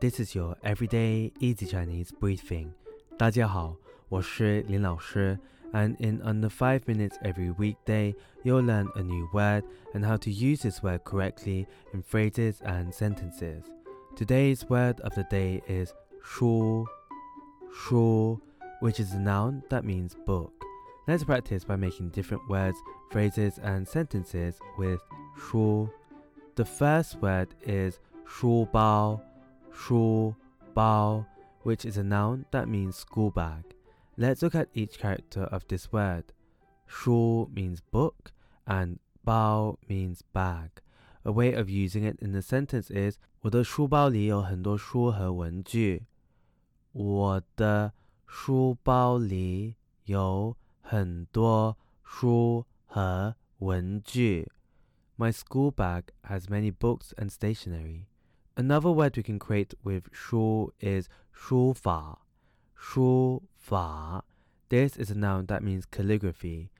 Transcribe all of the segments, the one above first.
This is your everyday easy Chinese briefing. 大家好，我是林老师 and in under 5 minutes every weekday, you'll learn a new word and how to use this word correctly in phrases and sentences. Today's word of the day is shu, shu, which is a noun that means book. Let's practice by making different words, phrases, and sentences with shu. The first word is shu bao, shu bao, which is a noun that means school bag. Let's look at each character of this word. Shu means book and bao means bag. A way of using it in the sentence is 我的书包里有很多书和文具。我的书包里有很多书和文具。My school bag has many books and stationery. Another word we can create with 书 is 书法。书法. This is a noun that means calligraphy.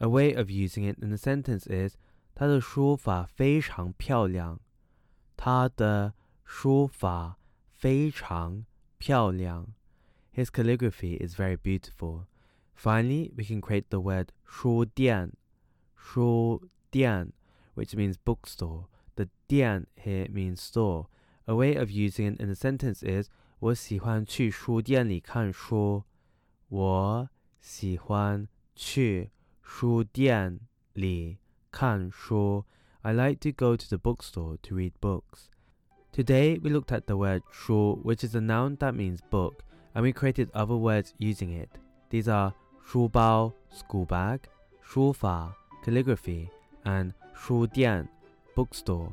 A way of using it in a sentence is 他的书法非常漂亮。他的书法非常漂亮。His calligraphy is very beautiful. Finally, we can create the word 书店,书店, which means bookstore. The 店 here means store. A way of using it in a sentence is 我喜欢去书店里看书。我喜欢去书店里看书。I like to go to the bookstore to read books. Today we looked at the word 书, which is a noun that means book, and we created other words using it. These are 书包 school bag, 书法 calligraphy, and 书店 bookstore.